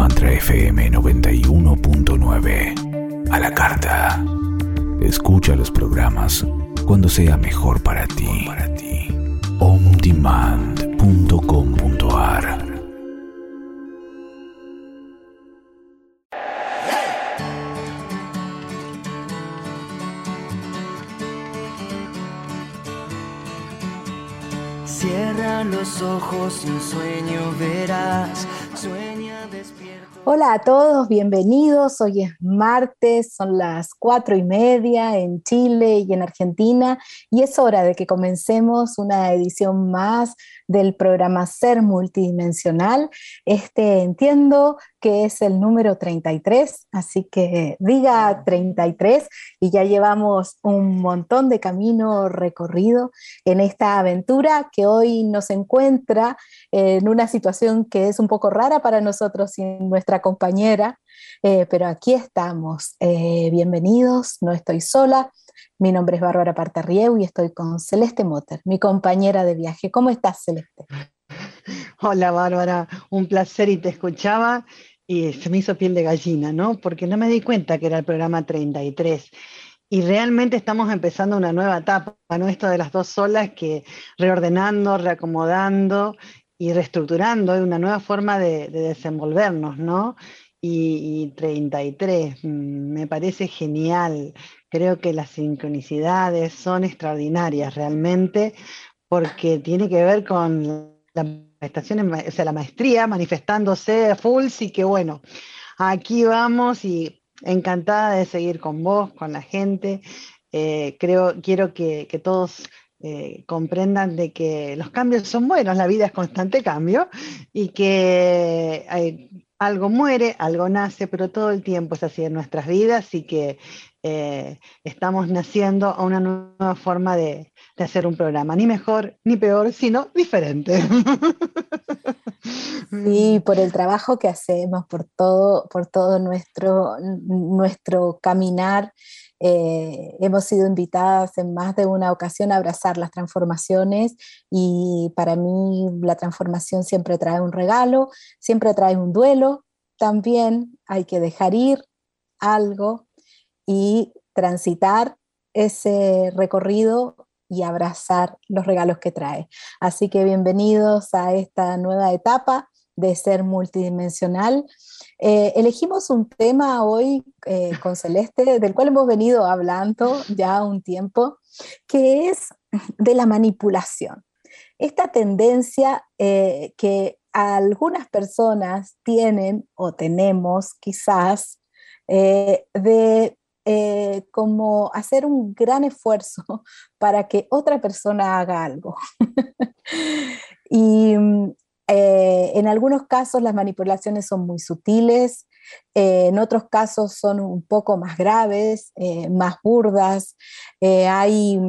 Mantra FM 91.9. A la carta. Escucha los programas cuando sea mejor para ti. ondemand.com.ar Cierra los ojos y un sueño verás. Hola a todos, bienvenidos. Hoy es martes, son las cuatro y media en Chile y en Argentina y es hora de que comencemos una edición más del programa Ser Multidimensional. Este entiendo que es el número 33, así que diga 33 y ya llevamos un montón de camino recorrido en esta aventura que hoy nos encuentra en una situación que es un poco rara para nosotros y nuestra compañera, eh, pero aquí estamos. Eh, bienvenidos, no estoy sola. Mi nombre es Bárbara Partarrieu y estoy con Celeste Motter, mi compañera de viaje. ¿Cómo estás, Celeste? Hola, Bárbara, un placer y te escuchaba y se me hizo piel de gallina, ¿no? Porque no me di cuenta que era el programa 33. Y realmente estamos empezando una nueva etapa, ¿no? Esto de las dos solas que reordenando, reacomodando y reestructurando, una nueva forma de desenvolvernos, ¿no? Y, y, 33, me parece genial. Creo que las sincronicidades son extraordinarias realmente porque tiene que ver con la manifestación, o sea, la maestría manifestándose full, sí que bueno, aquí vamos y encantada de seguir con vos, con la gente. Eh, creo, quiero que, todos eh, comprendan de que los cambios son buenos, la vida es constante cambio y que hay, algo muere, algo nace, pero todo el tiempo es así en nuestras vidas y que eh, estamos naciendo a una nueva forma de, de, hacer un programa, ni mejor ni peor, sino diferente. Sí, por el trabajo que hacemos, por todo, por todo nuestro, nuestro caminar. Eh, hemos sido invitadas en más de una ocasión a abrazar las transformaciones y para mí la transformación siempre trae un regalo, siempre trae un duelo, también hay que dejar ir algo y transitar ese recorrido y abrazar los regalos que trae. Así que bienvenidos a esta nueva etapa de ser multidimensional. Eh, elegimos un tema hoy eh, con Celeste, del cual hemos venido hablando ya un tiempo, que es de la manipulación. Esta tendencia eh, que algunas personas tienen o tenemos quizás de como hacer un gran esfuerzo para que otra persona haga algo. y eh, en algunos casos las manipulaciones son muy sutiles, eh, en otros casos son un poco más graves, eh, más burdas. Hay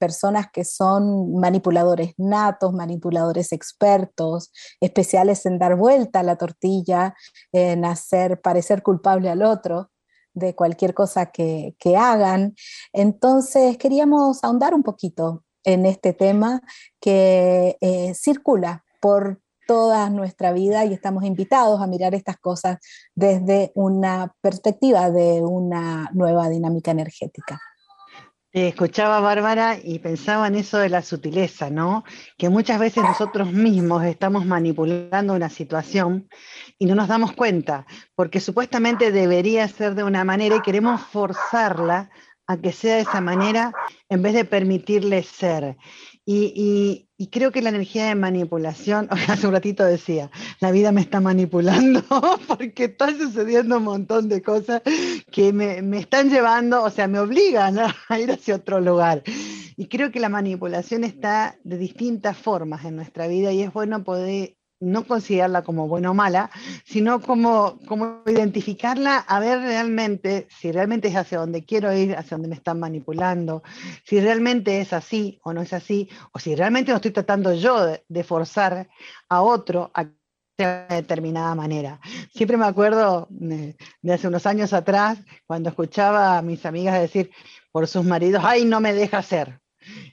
personas que son manipuladores natos, manipuladores expertos, especiales en dar vuelta a la tortilla, en hacer parecer culpable al otro de cualquier cosa que hagan. Entonces queríamos ahondar un poquito en este tema que circula por toda nuestra vida y estamos invitados a mirar estas cosas desde una perspectiva de una nueva dinámica energética. Te escuchaba Bárbara y pensaba en eso de la sutileza, ¿no? Que muchas veces nosotros mismos estamos manipulando una situación y no nos damos cuenta, porque supuestamente debería ser de una manera y queremos forzarla a que sea de esa manera en vez de permitirle ser. Y, creo que la energía de manipulación, hace un ratito decía, la vida me está manipulando porque está sucediendo un montón de cosas que me, me están llevando, o sea, me obligan a ir hacia otro lugar. Y creo que la manipulación está de distintas formas en nuestra vida y es bueno poder no considerarla como buena o mala, sino como, como identificarla, a ver realmente si realmente es hacia donde quiero ir, hacia donde me están manipulando, si realmente es así o no es así, o si realmente no estoy tratando yo de, forzar a otro a de determinada manera. Siempre me acuerdo de, de, hace unos años atrás, cuando escuchaba a mis amigas decir por sus maridos, ay, no me deja ser.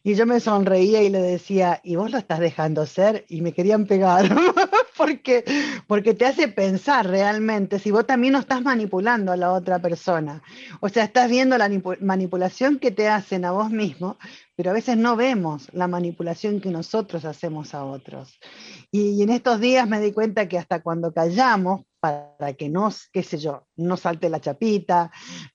Y yo me sonreía y le decía, ¿y vos lo estás dejando ser? Y me querían pegar, porque, porque te hace pensar realmente si vos también no estás manipulando a la otra persona. O sea, estás viendo la manipulación que te hacen a vos mismo, pero a veces no vemos la manipulación que nosotros hacemos a otros. Y, en estos días me di cuenta que hasta cuando callamos, para que no, qué sé yo, no salte la chapita,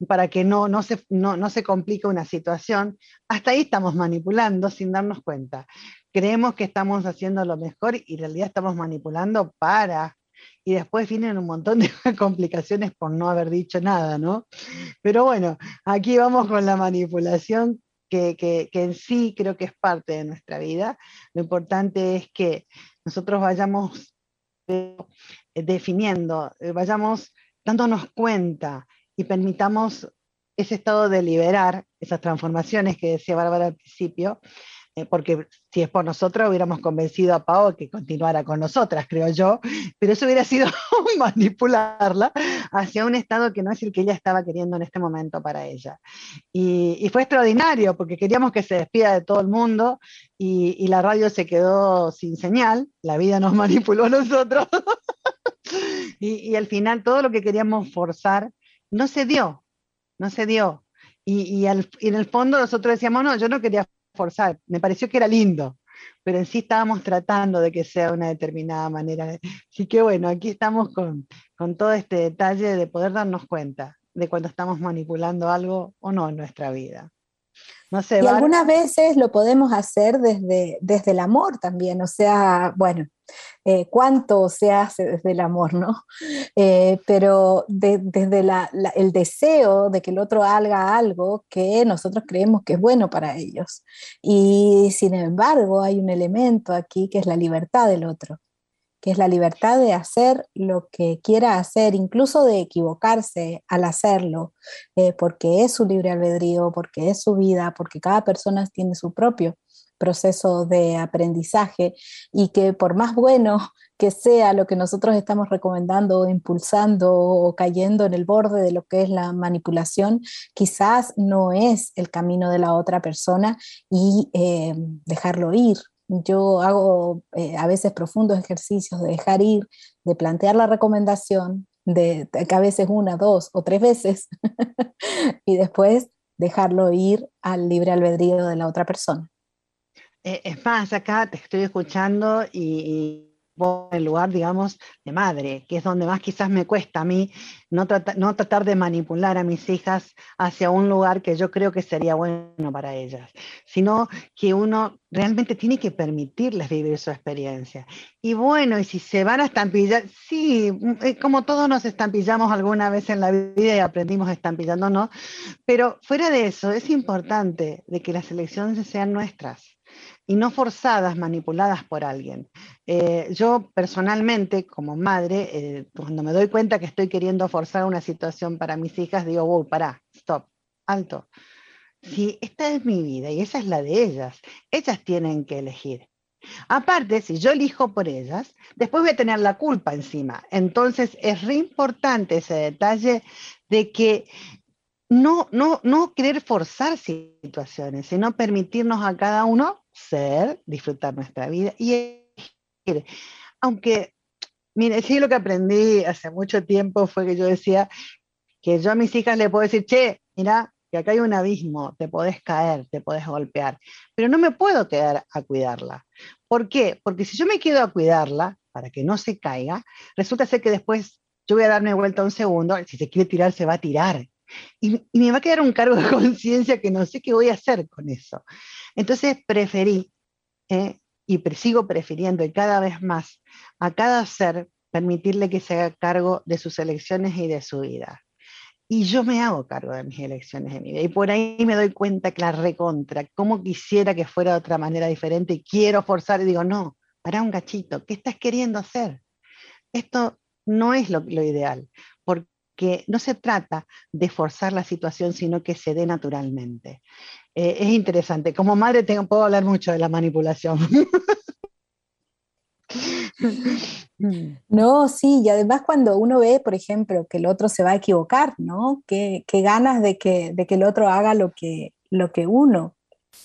para que no, no, se, no, no se complique una situación, hasta ahí estamos manipulando sin darnos cuenta creemos que estamos haciendo lo mejor y en realidad estamos manipulando para y después vienen un montón de complicaciones por no haber dicho nada, ¿no? Pero bueno, aquí vamos con la manipulación que, que, en sí creo que es parte de nuestra vida. Lo importante es que nosotros vayamos definiendo, eh, vayamos dándonos cuenta y permitamos ese estado de liberar esas transformaciones que decía Bárbara al principio, eh, porque si es por nosotros hubiéramos convencido a Pau que continuara con nosotras, creo yo, pero eso hubiera sido manipularla hacia un estado que no es el que ella estaba queriendo en este momento para ella. Y, fue extraordinario, porque queríamos que se despida de todo el mundo y, la radio se quedó sin señal, la vida nos manipuló a nosotros, y, al final todo lo que queríamos forzar no se dio, no se dio. Y, en el fondo nosotros decíamos, no, yo no quería forzar, me pareció que era lindo, pero en sí estábamos tratando de que sea una determinada manera. Así que bueno, aquí estamos con, con todo este detalle de poder darnos cuenta de cuando estamos manipulando algo o no en nuestra vida. No sé, y algunas veces lo podemos hacer desde, desde el amor también, o sea, bueno, eh, cuánto se hace desde el amor, ¿no? Eh, pero desde el deseo de que el otro haga algo que nosotros creemos que es bueno para ellos. Y sin embargo, hay un elemento aquí que es la libertad del otro que es la libertad de hacer lo que quiera hacer, incluso de equivocarse al hacerlo, eh, porque es su libre albedrío, porque es su vida, porque cada persona tiene su propio proceso de aprendizaje y que por más bueno que sea lo que nosotros estamos recomendando impulsando o cayendo en el borde de lo que es la manipulación, quizás no es el camino de la otra persona y eh, dejarlo ir. Yo hago eh, a veces profundos ejercicios de dejar ir, de plantear la recomendación, de, que a veces una, dos o tres veces, y después dejarlo ir al libre albedrío de la otra persona. Eh, es más, acá te estoy escuchando y, en el lugar, digamos, de madre, que es donde más quizás me cuesta a mí no, no tratar de manipular a mis hijas hacia un lugar que yo creo que sería bueno para ellas, sino que uno realmente tiene que permitirles vivir su experiencia. Y bueno, y si se van a estampillar, sí, mm, como todos nos estampillamos alguna vez en la vida y aprendimos estampillándonos, pero fuera de eso, es importante de que las elecciones sean nuestras y no forzadas, manipuladas por alguien. Eh, yo personalmente, como madre, eh, cuando me doy cuenta que estoy queriendo forzar una situación para mis hijas, digo, wow, pará, stop, alto. Si esta es mi vida y esa es la de ellas, ellas tienen que elegir. Aparte, si yo elijo por ellas, después voy a tener la culpa encima. Entonces, es re importante ese detalle de que no, no, no querer forzar situaciones, sino permitirnos a cada uno ser, disfrutar nuestra vida y Aunque, mire, sí lo que aprendí hace mucho tiempo fue que yo decía que yo a mis hijas le puedo decir, che, mira, que acá hay un abismo, te podés caer, te podés golpear, pero no me puedo quedar a cuidarla. ¿Por qué? Porque si yo me quedo a cuidarla para que no se caiga, resulta ser que después yo voy a darme vuelta un segundo, si se quiere tirar, se va a tirar. Y, me va a quedar un cargo de conciencia que no sé qué voy a hacer con eso. Entonces preferí, eh, y sigo prefiriendo, y cada vez más, a cada ser permitirle que se haga cargo de sus elecciones y de su vida. Y yo me hago cargo de mis elecciones de mi vida. Y por ahí me doy cuenta que la recontra, cómo quisiera que fuera de otra manera diferente y quiero forzar y digo, no, para un gachito, ¿qué estás queriendo hacer? Esto no es lo, ideal, porque no se trata de forzar la situación, sino que se dé naturalmente. Eh, es interesante. Como madre tengo, puedo hablar mucho de la manipulación. No, sí, y además cuando uno ve, por ejemplo, que el otro se va a equivocar, ¿no? Qué, ganas de que, de que, el otro haga lo que, lo que uno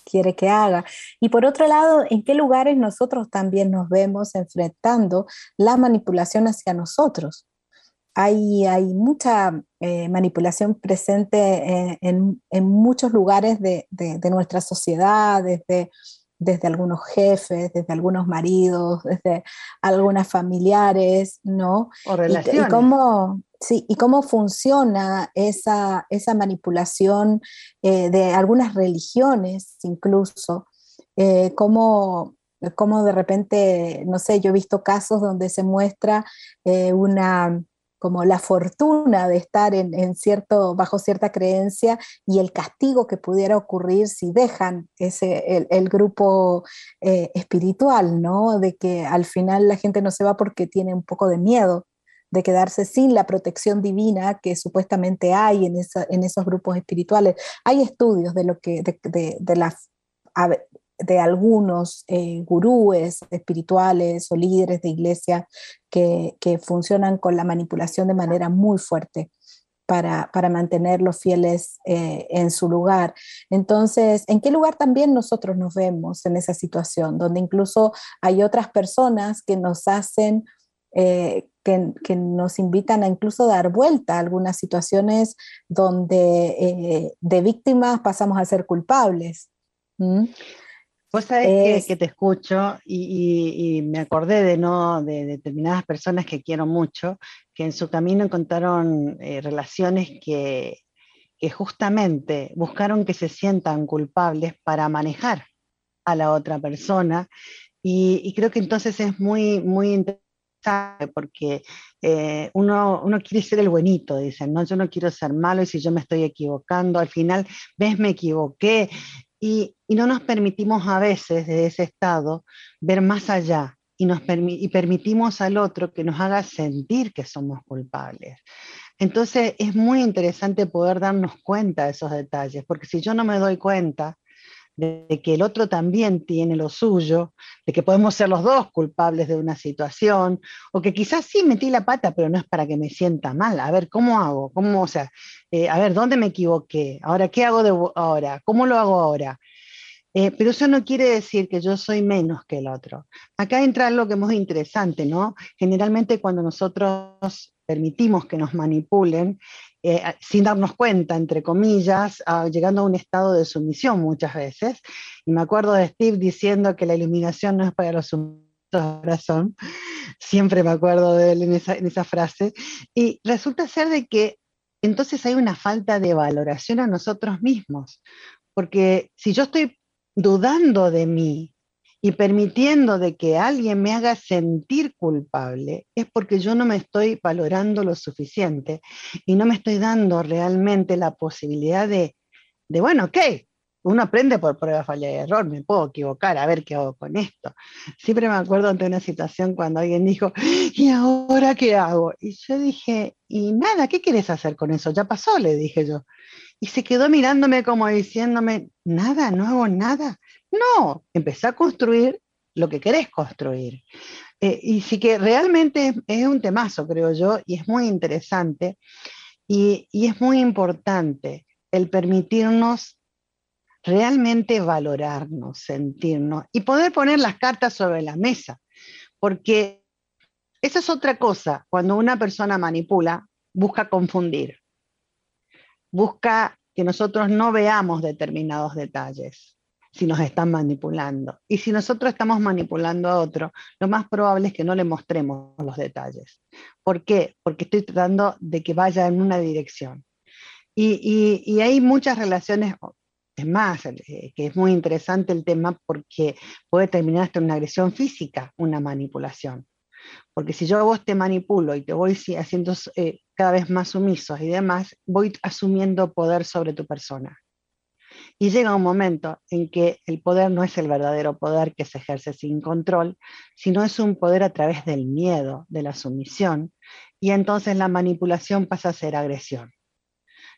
quiere que haga. Y por otro lado, ¿en qué lugares nosotros también nos vemos enfrentando la manipulación hacia nosotros? Hay, hay mucha eh, manipulación presente en, en, muchos lugares de, de, de nuestra sociedad, desde desde algunos jefes, desde algunos maridos, desde algunas familiares, ¿no? O relaciones. Y, y cómo, sí, y cómo funciona esa, esa manipulación eh, de algunas religiones incluso, eh, cómo, cómo, de repente, no sé, yo he visto casos donde se muestra eh, una como la fortuna de estar en, cierto, bajo cierta creencia y el castigo que pudiera ocurrir si dejan ese, el, grupo eh, espiritual, ¿no? De que al final la gente no se va porque tiene un poco de miedo de quedarse sin la protección divina que supuestamente hay en, en esos grupos espirituales. Hay estudios de lo que de, de, de las de algunos eh, gurúes espirituales o líderes de iglesia que, que, funcionan con la manipulación de manera muy fuerte para, para mantener los fieles eh, en su lugar. Entonces, ¿en qué lugar también nosotros nos vemos en esa situación? Donde incluso hay otras personas que nos hacen... Eh, que, que, nos invitan a incluso dar vuelta a algunas situaciones donde eh, de víctimas pasamos a ser culpables. ¿Mm? Vos sabés es... que, que, te escucho y, y, y, me acordé de, ¿no? de determinadas personas que quiero mucho, que en su camino encontraron eh, relaciones que, que justamente buscaron que se sientan culpables para manejar a la otra persona. Y, y creo que entonces es muy, muy interesante porque eh, uno, uno, quiere ser el buenito, dicen, no, yo no quiero ser malo y si yo me estoy equivocando, al final, ves, me equivoqué, y, y, no nos permitimos a veces de ese estado ver más allá y, nos permi y permitimos al otro que nos haga sentir que somos culpables. Entonces es muy interesante poder darnos cuenta de esos detalles, porque si yo no me doy cuenta de, que el otro también tiene lo suyo, de que podemos ser los dos culpables de una situación, o que quizás sí metí la pata, pero no es para que me sienta mal. A ver, ¿cómo hago? ¿Cómo, o sea, eh, a ver, ¿dónde me equivoqué? Ahora, ¿qué hago de ahora? ¿Cómo lo hago ahora? Eh, pero eso no quiere decir que yo soy menos que el otro. Acá entra algo que es muy interesante, ¿no? Generalmente cuando nosotros permitimos que nos manipulen, eh, sin darnos cuenta, entre comillas, llegando a un estado de sumisión muchas veces. Y me acuerdo de Steve diciendo que la iluminación no es para los sumisos de corazón. Siempre me acuerdo de él en esa frase. Y resulta ser de que entonces hay una falta de valoración a nosotros mismos, porque si yo estoy dudando de mí y permitiendo de que alguien me haga sentir culpable, es porque yo no me estoy valorando lo suficiente y no me estoy dando realmente la posibilidad de, de bueno, ok, uno aprende por prueba, falla y error, me puedo equivocar, a ver qué hago con esto. Siempre me acuerdo ante una situación cuando alguien dijo, ¿y ahora qué hago? Y yo dije, y nada, ¿qué quieres hacer con eso? Ya pasó, le dije yo. Y se quedó mirándome como diciéndome, nada, no hago nada. No, empecé a construir lo que querés construir. Eh, y sí que realmente es, es, un temazo, creo yo, y es muy interesante. Y, y es muy importante el permitirnos realmente valorarnos, sentirnos y poder poner las cartas sobre la mesa, porque esa es otra cosa, cuando una persona manipula, busca confundir, busca que nosotros no veamos determinados detalles si nos están manipulando. Y si nosotros estamos manipulando a otro, lo más probable es que no le mostremos los detalles. ¿Por qué? Porque estoy tratando de que vaya en una dirección. Y, hay muchas relaciones es más, eh, que es muy interesante el tema porque puede terminar hasta una agresión física, una manipulación. Porque si yo vos te manipulo y te voy haciendo eh, cada vez más sumisos y demás, voy asumiendo poder sobre tu persona. Y llega un momento en que el poder no es el verdadero poder que se ejerce sin control, sino es un poder a través del miedo, de la sumisión, y entonces la manipulación pasa a ser agresión.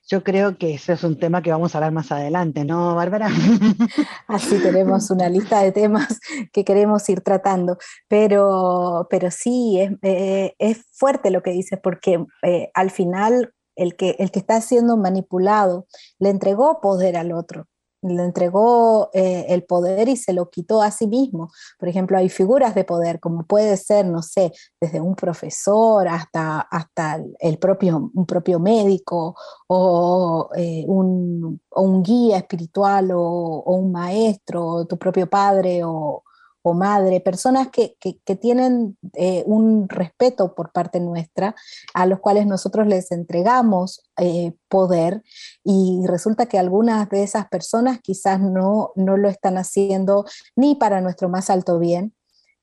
Yo creo que ese es un tema que vamos a hablar más adelante, ¿no, Bárbara? Así tenemos una lista de temas que queremos ir tratando, pero, pero sí, es, eh, es fuerte lo que dices, porque eh, al final el que, el que está siendo manipulado le entregó poder al otro. le entregó eh, el poder y se lo quitó a sí mismo. Por ejemplo, hay figuras de poder, como puede ser, no sé, desde un profesor hasta, hasta el propio, un propio médico o, eh, un, guía espiritual o, o, un maestro, o tu propio padre o, o madre, personas que, tienen eh, un respeto por parte nuestra, a los cuales nosotros les entregamos eh, poder y resulta que algunas de esas personas quizás no, no lo están haciendo ni para nuestro más alto bien,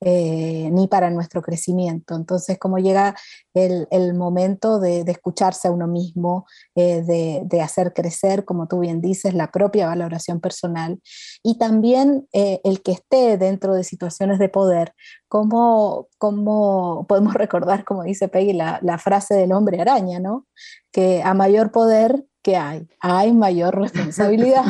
eh, ni para nuestro crecimiento. Entonces, como llega el, momento de, escucharse a uno mismo, eh, de, hacer crecer, como tú bien dices, la propia valoración personal y también eh, el que esté dentro de situaciones de poder, como, como podemos recordar, como dice Peggy, la, la frase del hombre araña, ¿no? Que a mayor poder, que hay? Hay mayor responsabilidad.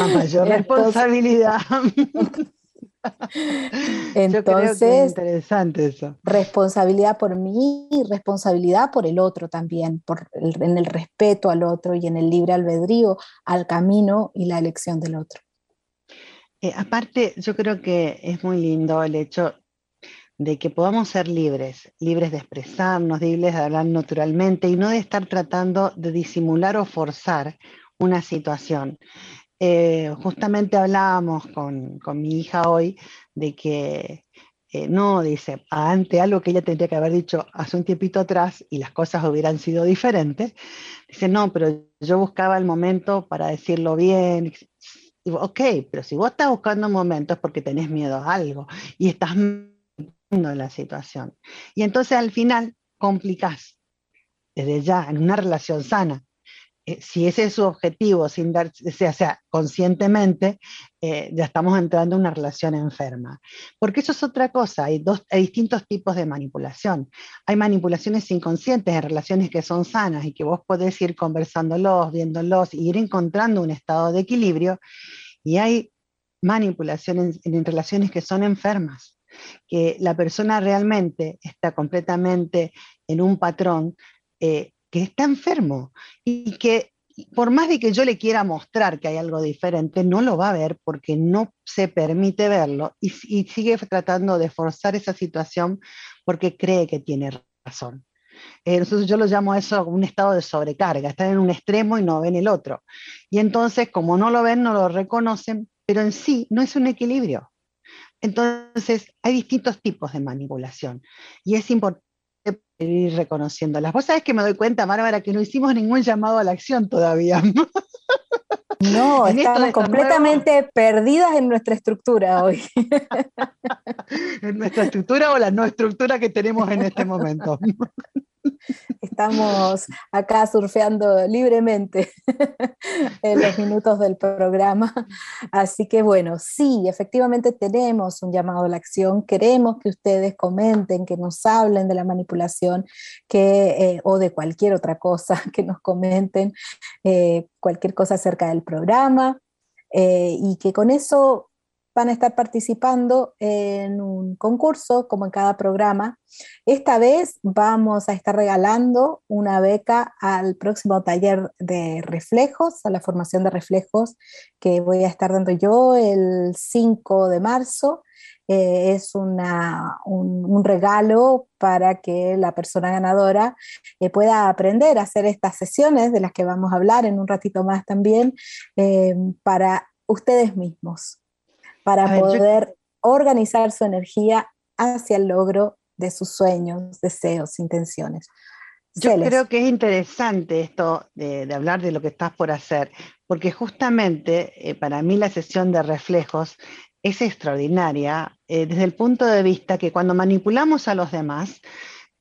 a mayor responsabilidad. Entonces, interesante eso. Responsabilidad por mí y responsabilidad por el otro también, por en el respeto al otro y en el libre albedrío al camino y la elección del otro. Eh, aparte, yo creo que es muy lindo el hecho de que podamos ser libres, libres de expresarnos, libres de hablar naturalmente y no de estar tratando de disimular o forzar una situación. Eh, justamente hablábamos con, mi hija hoy de que eh, no, dice, ante algo que ella tendría que haber dicho hace un tiempito atrás y las cosas hubieran sido diferentes, dice, no, pero yo buscaba el momento para decirlo bien. Digo, ok, pero si vos estás buscando momentos es porque tenés miedo a algo y estás en la situación. Y entonces al final complicás desde ya en una relación sana eh, si ese es su objetivo, sin dar, sea, conscientemente, eh, ya estamos entrando en una relación enferma. Porque eso es otra cosa, hay, dos, hay distintos tipos de manipulación. Hay manipulaciones inconscientes en relaciones que son sanas y que vos podés ir conversándolos, viéndolos, ir encontrando un estado de equilibrio. Y hay manipulaciones en, relaciones que son enfermas, que la persona realmente está completamente en un patrón eh, que está enfermo y que por más de que yo le quiera mostrar que hay algo diferente, no lo va a ver porque no se permite verlo y, sigue tratando de forzar esa situación porque cree que tiene razón. Eh, entonces yo lo llamo eso un estado de sobrecarga, están en un extremo y no ven el otro. Y entonces, como no lo ven, no lo reconocen, pero en sí no es un equilibrio. Entonces, hay distintos tipos de manipulación y es importante ir reconociéndolas. Vos sabés que me doy cuenta, Bárbara, que no hicimos ningún llamado a la acción todavía. No, estamos completamente perdidas en nuestra estructura hoy. en nuestra estructura o la no estructura que tenemos en este momento. Estamos acá surfeando libremente en los minutos del programa. Así que bueno, sí, efectivamente tenemos un llamado a la acción. Queremos que ustedes comenten, que nos hablen de la manipulación que, eh, o de cualquier otra cosa, que nos comenten eh, cualquier cosa acerca del programa. Eh, y que con eso van a estar participando en un concurso, como en cada programa. Esta vez vamos a estar regalando una beca al próximo taller de reflejos, a la formación de reflejos que voy a estar dando yo el 5 de marzo. Eh, es una, un, regalo para que la persona ganadora eh, pueda aprender a hacer estas sesiones de las que vamos a hablar en un ratito más también eh, para ustedes mismos para poder organizar su energía hacia el logro de sus sueños, deseos, intenciones. Yo creo que es interesante esto de, hablar de lo que estás por hacer, porque justamente eh, para mí la sesión de reflejos es extraordinaria eh, desde el punto de vista que cuando manipulamos a los demás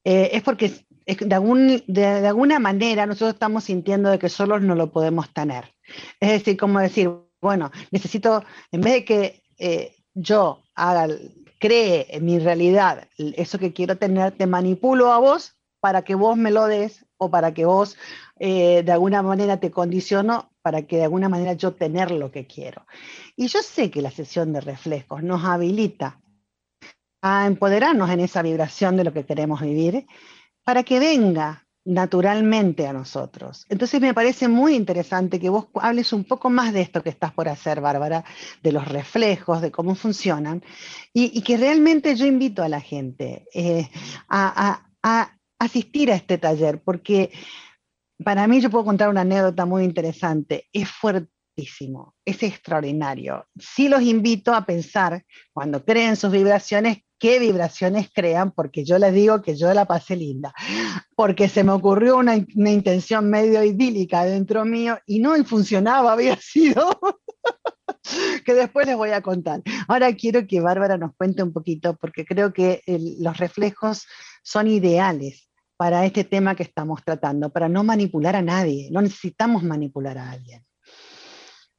eh, es porque de, de, alguna manera nosotros estamos sintiendo de que solos no lo podemos tener. Es decir, como decir, bueno, necesito, en vez de que eh, yo cree en mi realidad eso que quiero tener, te manipulo a vos para que vos me lo des o para que vos eh, de alguna manera te condiciono para que de alguna manera yo tener lo que quiero. Y yo sé que la sesión de reflejos nos habilita a empoderarnos en esa vibración de lo que queremos vivir para que venga naturalmente a nosotros. Entonces me parece muy interesante que vos hables un poco más de esto que estás por hacer, Bárbara, de los reflejos, de cómo funcionan, y, que realmente yo invito a la gente eh, a, asistir a este taller, porque para mí yo puedo contar una anécdota muy interesante, es fuertísimo, es extraordinario. Sí los invito a pensar, cuando creen sus vibraciones, qué vibraciones crean, porque yo les digo que yo la pasé linda, porque se me ocurrió una, intención medio idílica dentro mío y no funcionaba, había sido, que después les voy a contar. Ahora quiero que Bárbara nos cuente un poquito, porque creo que los reflejos son ideales para este tema que estamos tratando, para no manipular a nadie, no necesitamos manipular a alguien.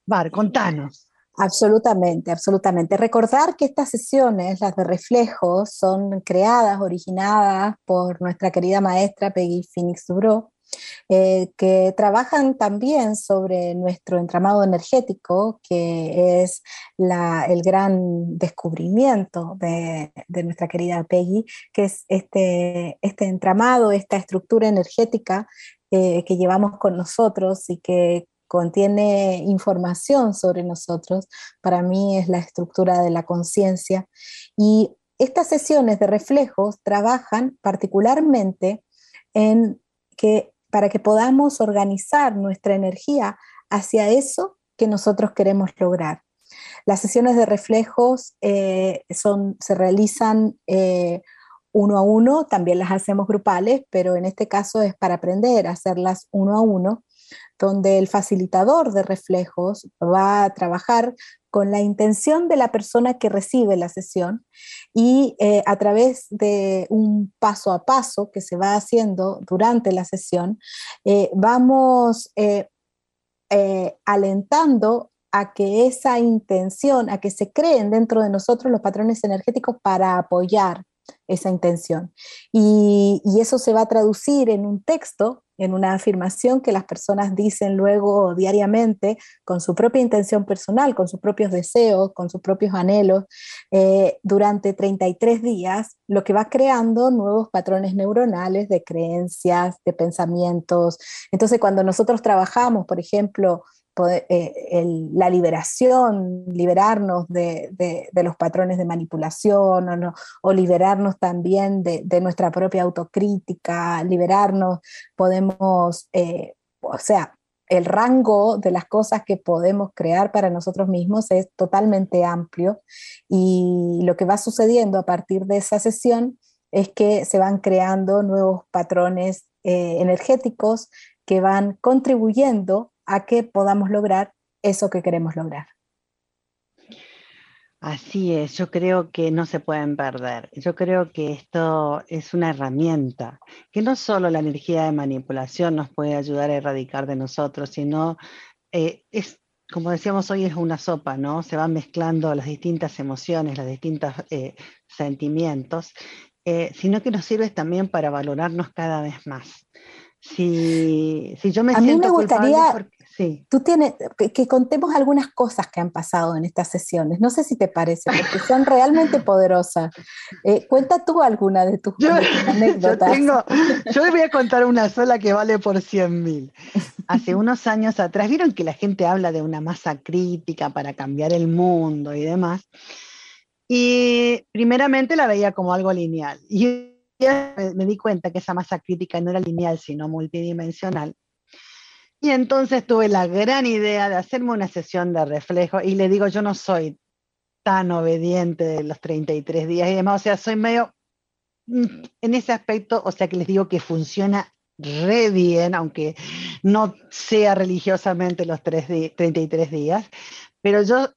Bar, contanos. Absolutamente, absolutamente. Recordar que estas sesiones, las de reflejos, son creadas, originadas por nuestra querida maestra Peggy Phoenix Dubrow, eh, que trabajan también sobre nuestro entramado energético, que es el gran descubrimiento de, nuestra querida Peggy, que es este, este entramado, esta estructura energética eh, que llevamos con nosotros y que contiene información sobre nosotros, para mí es la estructura de la conciencia. Y estas sesiones de reflejos trabajan particularmente en que para que podamos organizar nuestra energía hacia eso que nosotros queremos lograr. Las sesiones de reflejos eh, se realizan eh, uno a uno, también las hacemos grupales, pero en este caso es para aprender a hacerlas uno a uno donde el facilitador de reflejos va a trabajar con la intención de la persona que recibe la sesión y eh, a través de un paso a paso que se va haciendo durante la sesión, eh, vamos eh, alentando a que esa intención, a que se creen dentro de nosotros los patrones energéticos para apoyar esa intención. Y, eso se va a traducir en un texto en una afirmación que las personas dicen luego diariamente con su propia intención personal, con sus propios deseos, con sus propios anhelos, eh, durante 33 días, lo que va creando nuevos patrones neuronales de creencias, de pensamientos. Entonces, cuando nosotros trabajamos, por ejemplo, eh, la liberación, liberarnos de, los patrones de manipulación o, liberarnos también de, nuestra propia autocrítica, liberarnos, podemos, eh, o sea, el rango de las cosas que podemos crear para nosotros mismos es totalmente amplio y lo que va sucediendo a partir de esa sesión es que se van creando nuevos patrones eh, energéticos que van contribuyendo a que podamos lograr eso que queremos lograr. Así es, yo creo que no se pueden perder. Yo creo que esto es una herramienta, que no solo la energía de manipulación nos puede ayudar a erradicar de nosotros, sino eh, es, como decíamos hoy, es una sopa, ¿no? Se van mezclando las distintas emociones, los distintos eh, sentimientos, eh, sino que nos sirve también para valorarnos cada vez más. Si, yo me a mí me gustaría Tú tienes, que, contemos algunas cosas que han pasado en estas sesiones. No sé si te parece, porque son realmente poderosas. Eh, cuenta tú alguna de tus, anécdotas. Yo, yo les voy a contar una sola que vale por 100 mil. Hace unos años atrás, vieron que la gente habla de una masa crítica para cambiar el mundo y demás. Y primeramente la veía como algo lineal. Y me di cuenta que esa masa crítica no era lineal, sino multidimensional. Y entonces tuve la gran idea de hacerme una sesión de reflejo y le digo, yo no soy tan obediente de los 33 días y demás, o sea, soy medio mm, en ese aspecto, o sea que les digo que funciona re bien, aunque no sea religiosamente los 33 días, pero yo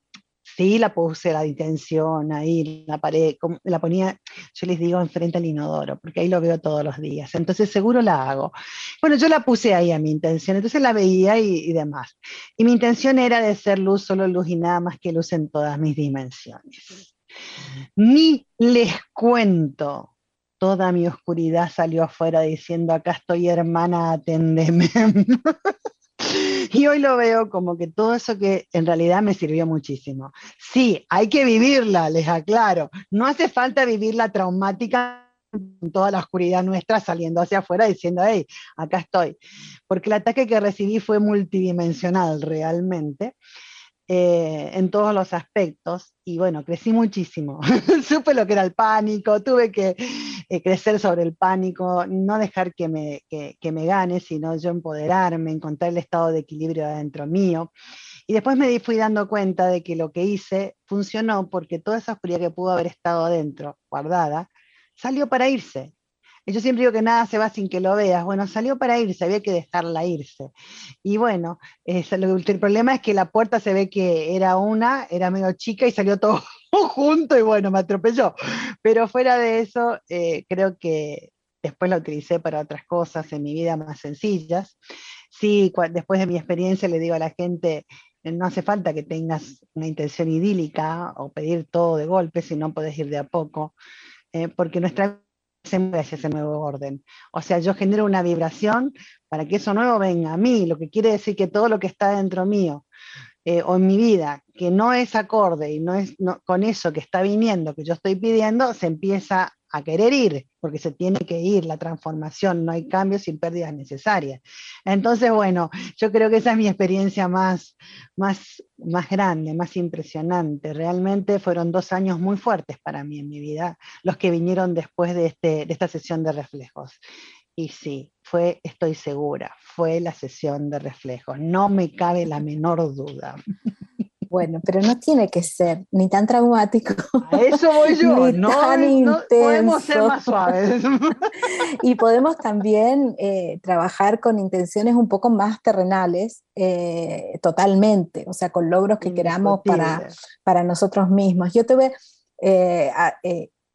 Sí, la puse la intención ahí, la pared, la ponía, yo les digo, enfrente al inodoro, porque ahí lo veo todos los días. Entonces seguro la hago. Bueno, yo la puse ahí a mi intención, entonces la veía y, demás. Y mi intención era de ser luz, solo luz y nada más que luz en todas mis dimensiones. Ni les cuento toda mi oscuridad salió afuera diciendo, acá estoy hermana, aténdeme. Y hoy lo veo como que todo eso que en realidad me sirvió muchísimo. Sí, hay que vivirla, les aclaro. No hace falta vivirla traumática con toda la oscuridad nuestra saliendo hacia afuera diciendo, hey, acá estoy. Porque el ataque que recibí fue multidimensional realmente. Eh, en todos los aspectos y bueno, crecí muchísimo. Supe lo que era el pánico, tuve que eh, crecer sobre el pánico, no dejar que me, que, me gane, sino yo empoderarme, encontrar el estado de equilibrio adentro mío. Y después me fui dando cuenta de que lo que hice funcionó porque toda esa oscuridad que pudo haber estado adentro, guardada, salió para irse. Yo siempre digo que nada se va sin que lo veas. Bueno, salió para irse, había que dejarla irse. Y bueno, el problema es que la puerta se ve que era una, era medio chica y salió todo junto y bueno, me atropelló. Pero fuera de eso, eh, creo que después la utilicé para otras cosas en mi vida más sencillas. Sí, después de mi experiencia le digo a la gente, no hace falta que tengas una intención idílica o pedir todo de golpe, si no puedes ir de a poco, eh, porque nuestra se hacia ese nuevo orden. O sea, yo genero una vibración para que eso nuevo venga a mí, lo que quiere decir que todo lo que está dentro mío eh, o en mi vida, que no es acorde y no es con eso que está viniendo, que yo estoy pidiendo, se empieza a querer ir, porque se tiene que ir la transformación, no hay cambios sin pérdidas necesarias. Entonces, bueno, yo creo que esa es mi experiencia más, más, más grande, más impresionante. Realmente fueron dos años muy fuertes para mí en mi vida, los que vinieron después de, este, de esta sesión de reflejos. Y sí, fue, estoy segura, fue la sesión de reflejos, no me cabe la menor duda. Bueno, pero no tiene que ser ni tan traumático. A eso voy yo, no, podemos ser más suaves. y podemos también eh, trabajar con intenciones un poco más terrenales, eh, totalmente, o sea, con logros que queramos para, para nosotros mismos. Yo tuve eh,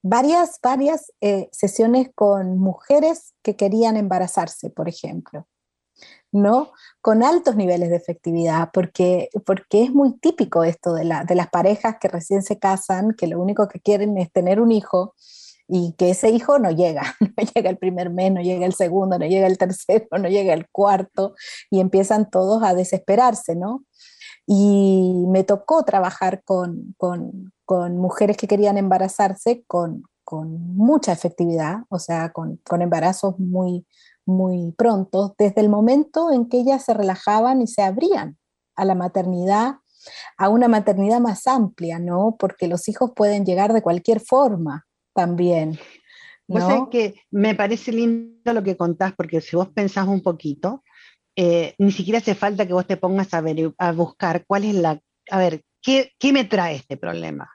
varias, varias sesiones con mujeres que querían embarazarse, por ejemplo. ¿No? Con altos niveles de efectividad, porque, porque es muy típico esto de, la, de las parejas que recién se casan, que lo único que quieren es tener un hijo y que ese hijo no llega, no llega el primer mes, no llega el segundo, no llega el tercero, no llega el cuarto, y empiezan todos a desesperarse, ¿no? Y me tocó trabajar con, con, mujeres que querían embarazarse con, con mucha efectividad, o sea, con embarazos muy, muy pronto, desde el momento en que ellas se relajaban y se abrían a la maternidad, a una maternidad más amplia, ¿no? Porque los hijos pueden llegar de cualquier forma también. ¿no? que me parece lindo lo que contás, porque si vos pensás un poquito, eh, ni siquiera hace falta que vos te pongas a, ver, a buscar cuál es la, a ver, ¿qué, ¿qué me trae este problema?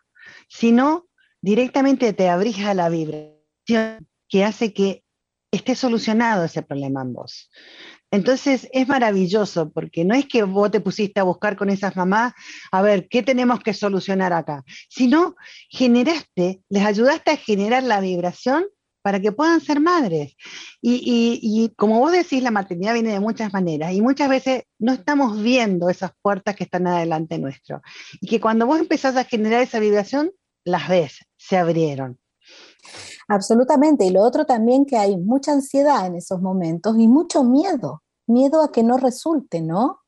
Sino directamente te abrís a la vibración que hace que esté solucionado ese problema en vos. Entonces es maravilloso porque no es que vos te pusiste a buscar con esas mamás, a ver, ¿qué tenemos que solucionar acá? Sino generaste, les ayudaste a generar la vibración para que puedan ser madres. Y, y, como vos decís, la maternidad viene de muchas maneras y muchas veces no estamos viendo esas puertas que están adelante nuestro. Y que cuando vos empezás a generar esa vibración, las ves, se abrieron. Absolutamente. Y lo otro también que hay mucha ansiedad en esos momentos y mucho miedo, miedo a que no resulte, ¿no?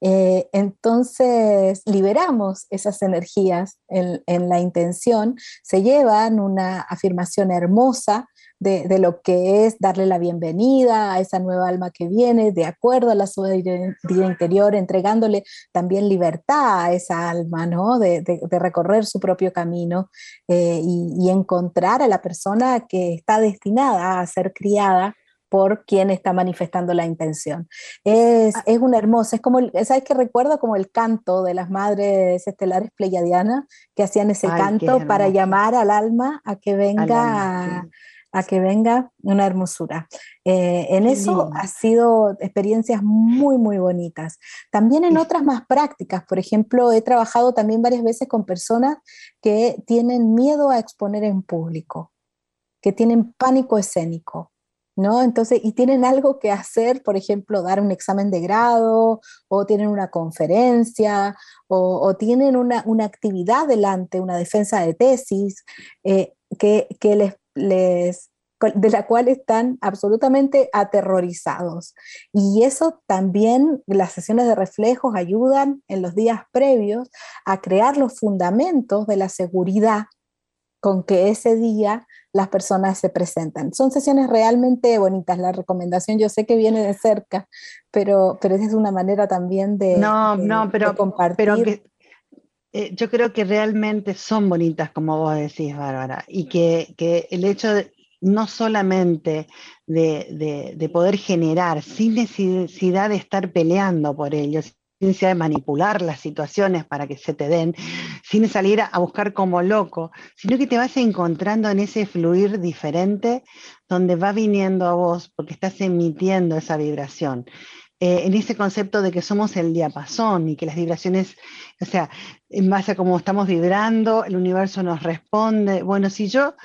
Eh, entonces liberamos esas energías en, en, la intención, se llevan una afirmación hermosa de, lo que es darle la bienvenida a esa nueva alma que viene, de acuerdo a la sabiduría interior, entregándole también libertad a esa alma, ¿no? De, recorrer su propio camino eh, y, encontrar a la persona que está destinada a ser criada por quien está manifestando la intención. Es, ah. es una hermosa, es como, ¿sabes que recuerdo como el canto de las madres estelares pleyadianas que hacían ese canto para llamar al alma a que venga a que venga una hermosura. Eh, en eso ha sido experiencias muy, muy bonitas. También en otras más prácticas, por ejemplo, he trabajado también varias veces con personas que tienen miedo a exponer en público, que tienen pánico escénico. ¿No? Entonces, y tienen algo que hacer, por ejemplo, dar un examen de grado, o tienen una conferencia, o, tienen una, actividad delante, una defensa de tesis, eh, que, que les les, de la cual están absolutamente aterrorizados. Y eso también, las sesiones de reflejos ayudan en los días previos a crear los fundamentos de la seguridad con que ese día las personas se presentan. Son sesiones realmente bonitas. La recomendación yo sé que viene de cerca, pero, pero es una manera también de, no, no, pero, compartir. Pero eh, yo creo que realmente son bonitas, como vos decís, Bárbara, y que, que el hecho de, no solamente de, de, poder generar, sin necesidad de estar peleando por ellos, sin necesidad de manipular las situaciones para que se te den, sin salir a buscar como loco, sino que te vas encontrando en ese fluir diferente donde va viniendo a vos porque estás emitiendo esa vibración. Eh, en ese concepto de que somos el diapasón y que las vibraciones, o sea, en base a cómo estamos vibrando, el universo nos responde. Bueno, si yo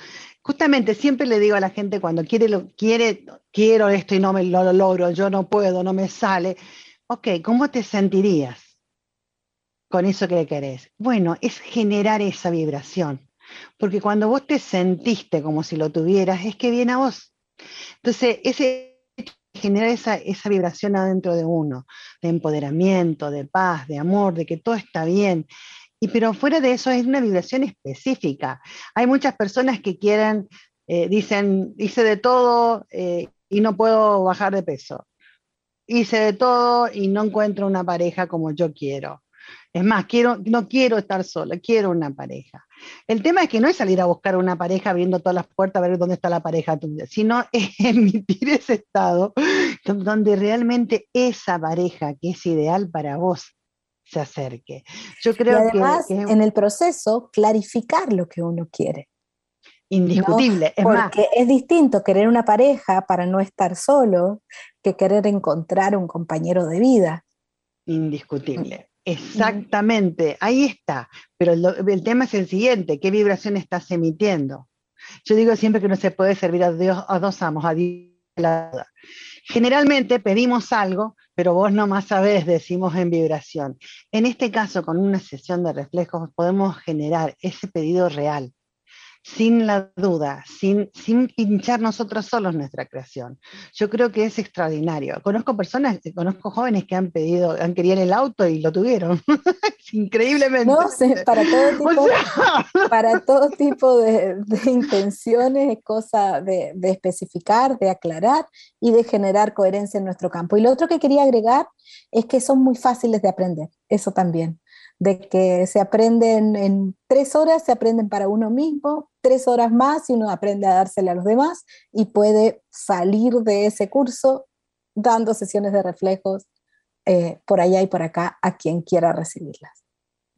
justamente siempre le digo a la gente cuando quiere, lo, quiere quiero esto y no me lo, logro, yo no puedo, no me sale, ok, ¿cómo te sentirías con eso que querés? Bueno, es generar esa vibración, porque cuando vos te sentiste como si lo tuvieras, es que viene a vos. Entonces, ese generar esa, esa vibración adentro de uno, de empoderamiento, de paz, de amor, de que todo está bien. Y pero fuera de eso es una vibración específica. Hay muchas personas que quieren, eh, dicen, hice de todo eh, y no puedo bajar de peso. Hice de todo y no encuentro una pareja como yo quiero. Es más, quiero, no quiero estar sola, quiero una pareja. El tema es que no es salir a buscar una pareja abriendo todas las puertas a ver dónde está la pareja tuya, sino emitir ese estado donde realmente esa pareja que es ideal para vos se acerque. Yo creo y además, que, en el proceso clarificar lo que uno quiere. Indiscutible. Es Porque es distinto querer una pareja para no estar solo que querer encontrar un compañero de vida. Indiscutible. Exactamente, ahí está. Pero el, tema es el siguiente, ¿qué vibración estás emitiendo? Yo digo siempre que no se puede servir a Dios a dos amos, a Dios la Generalmente pedimos algo, pero vos no más sabés, decimos en vibración. En este caso, con una sesión de reflejos, podemos generar ese pedido real sin la duda, sin, sin pinchar nosotros solos nuestra creación. Yo creo que es extraordinario. Conozco personas, conozco jóvenes que han pedido, han querido el auto y lo tuvieron. Increíblemente. No, para todo tipo, para todo tipo de, intenciones es cosa de, de especificar, de aclarar y de generar coherencia en nuestro campo. Y lo otro que quería agregar es que son muy fáciles de aprender, eso también de que se aprenden en tres horas, se aprenden para uno mismo, tres horas más y uno aprende a dársela a los demás y puede salir de ese curso dando sesiones de reflejos eh, por allá y por acá a quien quiera recibirlas.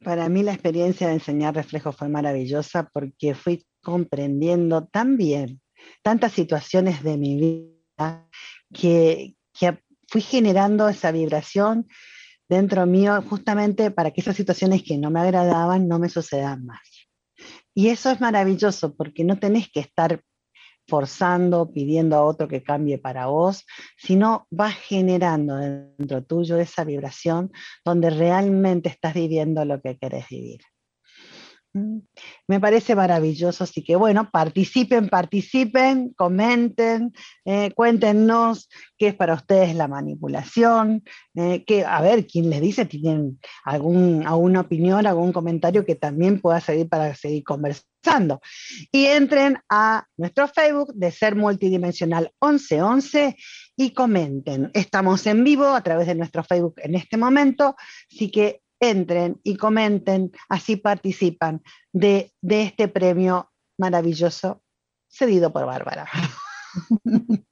Para mí la experiencia de enseñar reflejos fue maravillosa porque fui comprendiendo tan bien tantas situaciones de mi vida que, que fui generando esa vibración dentro mío justamente para que esas situaciones que no me agradaban no me sucedan más. Y eso es maravilloso porque no tenés que estar forzando, pidiendo a otro que cambie para vos, sino vas generando dentro tuyo esa vibración donde realmente estás viviendo lo que querés vivir. Mm, me parece maravilloso, así que bueno, participen, participen, comenten, eh, cuéntenos qué es para ustedes la manipulación, eh, que, a ver, quién les dice, tienen alguna opinión, algún comentario que también pueda servir para seguir conversando. Y entren a nuestro Facebook de Ser Multidimensional 1111 y comenten. Estamos en vivo a través de nuestro Facebook en este momento, así que entren y comenten, así participan de, este premio maravilloso cedido por Bárbara.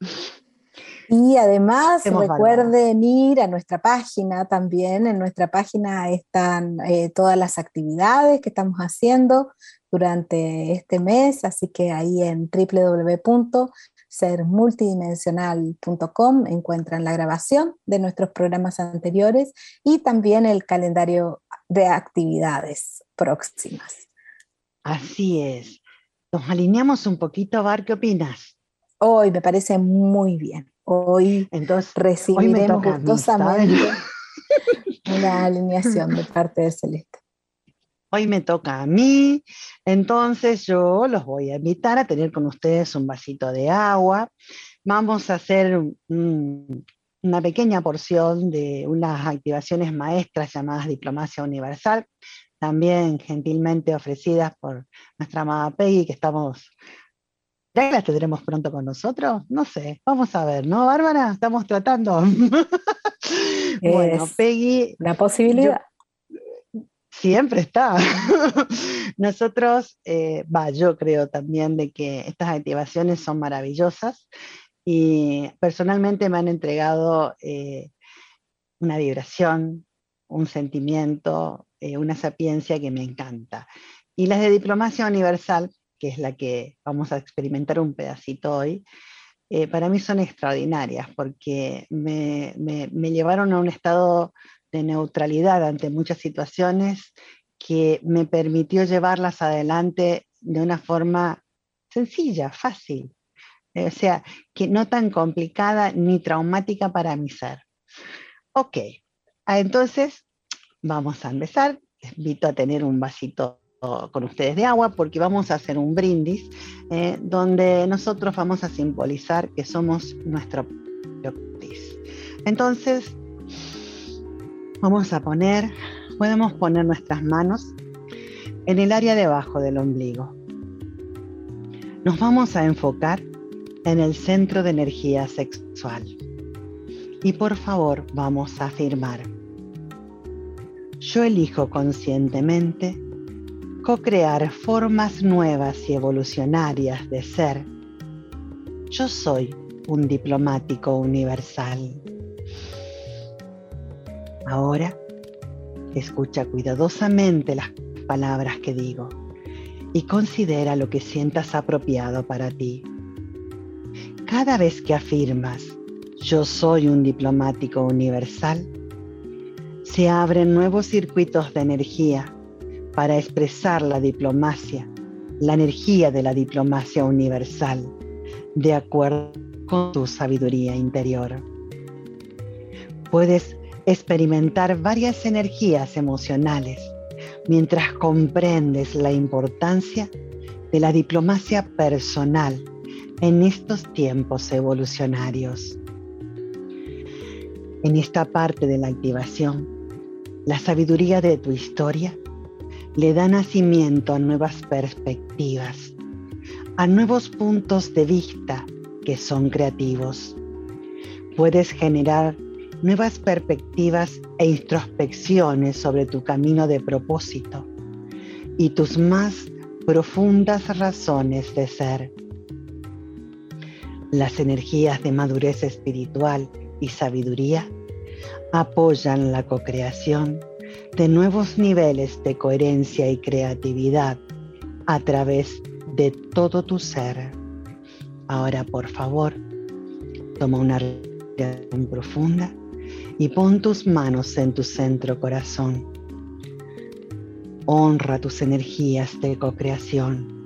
Y además recuerden ir a nuestra página también. En nuestra página están eh, todas las actividades que estamos haciendo durante este mes, así que ahí en www sermultidimensional.com encuentran la grabación de nuestros programas anteriores y también el calendario de actividades próximas. Así es. Nos alineamos un poquito, Bar, ¿qué opinas? Hoy me parece muy bien. Hoy Entonces, recibiremos gustosamente una alineación de parte de Celeste hoy me toca a mí, entonces yo los voy a invitar a tener con ustedes un vasito de agua. Vamos a hacer una pequeña porción de unas activaciones maestras llamadas Diplomacia Universal. también gentilmente ofrecidas por nuestra amada Peggy, que estamos ¿Ya que las tendremos pronto con nosotros? No sé, vamos a ver, ¿no, Bárbara? Estamos tratando. bueno, Peggy. La posibilidad. Siempre está. Nosotros, eh, va, yo creo también de que estas activaciones son maravillosas y personalmente me han entregado eh, una vibración, un sentimiento, eh, una sapiencia que me encanta. Y las de diplomacia universal, que es la que vamos a experimentar un pedacito hoy, para mí son extraordinarias porque me, llevaron a un estado de neutralidad ante muchas situaciones que me permitió llevarlas adelante de una forma sencilla, fácil, eh, o sea, que no tan complicada ni traumática para mi ser. Ok, ah, entonces vamos a empezar. Les invito a tener un vasito con ustedes de agua porque vamos a hacer un brindis eh, donde nosotros vamos a simbolizar que somos nuestro propio Entonces, vamos a poner, podemos poner nuestras manos en el área debajo del ombligo. Nos vamos a enfocar en el centro de energía sexual. Y por favor, vamos a afirmar. Yo elijo conscientemente co-crear formas nuevas y evolucionarias de ser. Yo soy un diplomático universal. Ahora, escucha cuidadosamente las palabras que digo y considera lo que sientas apropiado para ti. Cada vez que afirmas, yo soy un diplomático universal, se abren nuevos circuitos de energía para expresar la diplomacia, la energía de la diplomacia universal, de acuerdo con tu sabiduría interior. Puedes experimentar varias energías emocionales mientras comprendes la importancia de la diplomacia personal en estos tiempos evolucionarios. En esta parte de la activación, la sabiduría de tu historia le da nacimiento a nuevas perspectivas, a nuevos puntos de vista que son creativos. Puedes generar nuevas perspectivas e introspecciones sobre tu camino de propósito y tus más profundas razones de ser. Las energías de madurez espiritual y sabiduría apoyan la co-creación de nuevos niveles de coherencia y creatividad a través de todo tu ser. Ahora, por favor, toma una respiración profunda y pon tus manos en tu centro corazón. Honra tus energías de co-creación.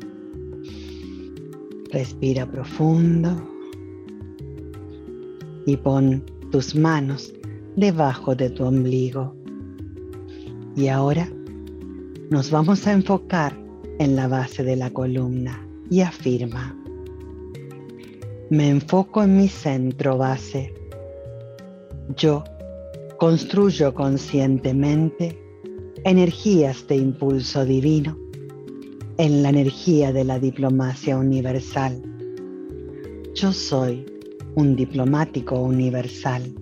Respira profundo y pon tus manos debajo de tu ombligo. Y ahora nos vamos a enfocar en la base de la columna y afirma, me enfoco en mi centro base. Yo construyo conscientemente energías de impulso divino en la energía de la diplomacia universal. Yo soy un diplomático universal.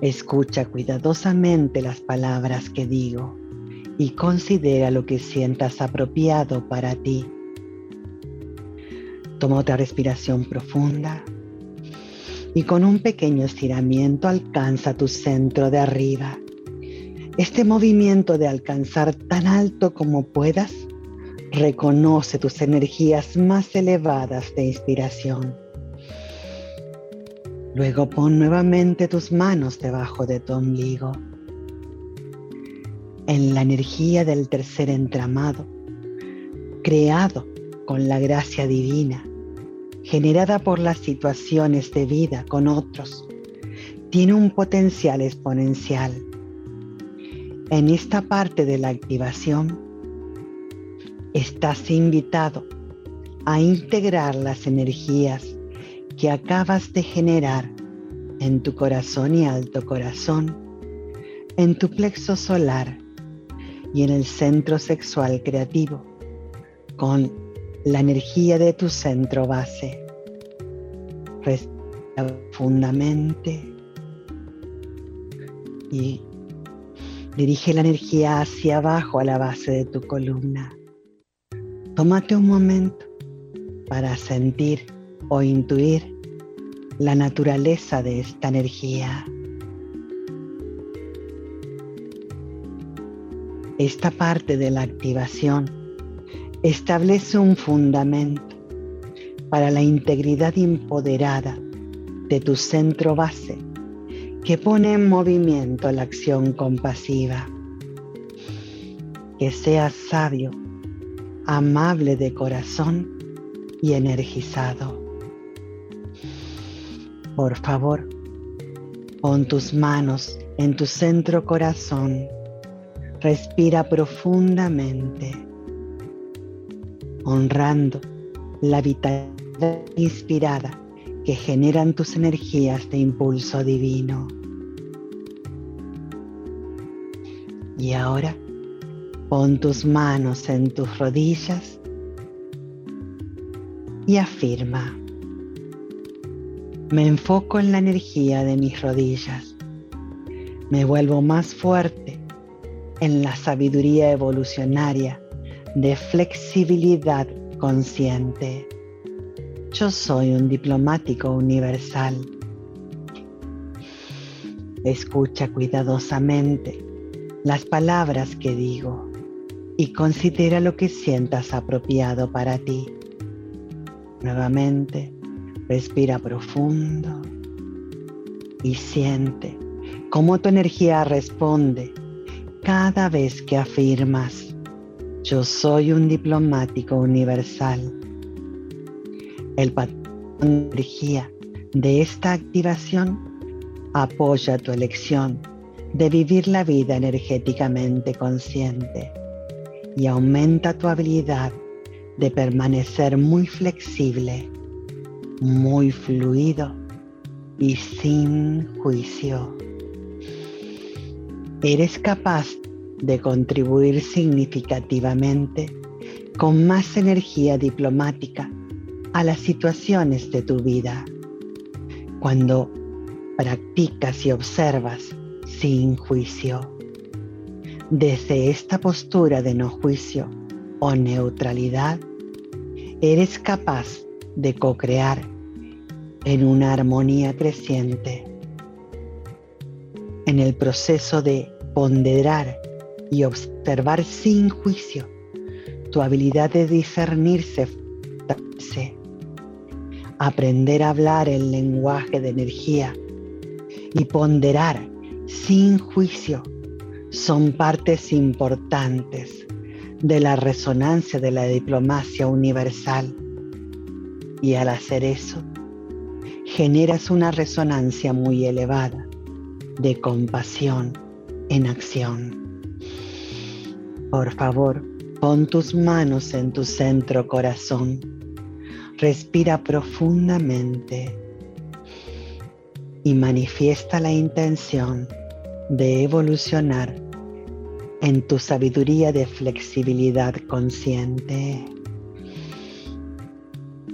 Escucha cuidadosamente las palabras que digo y considera lo que sientas apropiado para ti. Toma otra respiración profunda y con un pequeño estiramiento alcanza tu centro de arriba. Este movimiento de alcanzar tan alto como puedas reconoce tus energías más elevadas de inspiración. Luego pon nuevamente tus manos debajo de tu ombligo. En la energía del tercer entramado, creado con la gracia divina, generada por las situaciones de vida con otros, tiene un potencial exponencial. En esta parte de la activación, estás invitado a integrar las energías que acabas de generar en tu corazón y alto corazón en tu plexo solar y en el centro sexual creativo con la energía de tu centro base. Respira profundamente y dirige la energía hacia abajo a la base de tu columna. Tómate un momento para sentir o intuir la naturaleza de esta energía. Esta parte de la activación establece un fundamento para la integridad empoderada de tu centro base que pone en movimiento la acción compasiva. Que seas sabio, amable de corazón y energizado. Por favor, pon tus manos en tu centro corazón. Respira profundamente, honrando la vitalidad inspirada que generan tus energías de impulso divino. Y ahora pon tus manos en tus rodillas y afirma. Me enfoco en la energía de mis rodillas. Me vuelvo más fuerte en la sabiduría evolucionaria de flexibilidad consciente. Yo soy un diplomático universal. Escucha cuidadosamente las palabras que digo y considera lo que sientas apropiado para ti. Nuevamente, respira profundo y siente cómo tu energía responde cada vez que afirmas, yo soy un diplomático universal el patrón de energía de esta activación apoya tu elección de vivir la vida energéticamente consciente y aumenta tu habilidad de permanecer muy flexible, muy fluido y sin juicio. Eres capaz de contribuir significativamente con más energía diplomática a las situaciones de tu vida. Cuando practicas y observas sin juicio. Desde esta postura de no juicio o neutralidad, eres capaz de co-crear en una armonía creciente. En el proceso de ponderar y observar sin juicio, tu habilidad de discernirse aprender a hablar el lenguaje de energía y ponderar sin juicio son partes importantes de la resonancia de la diplomacia universal. Y al hacer eso, generas una resonancia muy elevada de compasión en acción. Por favor, pon tus manos en tu centro corazón Respira profundamente y manifiesta la intención de evolucionar en tu sabiduría de flexibilidad consciente.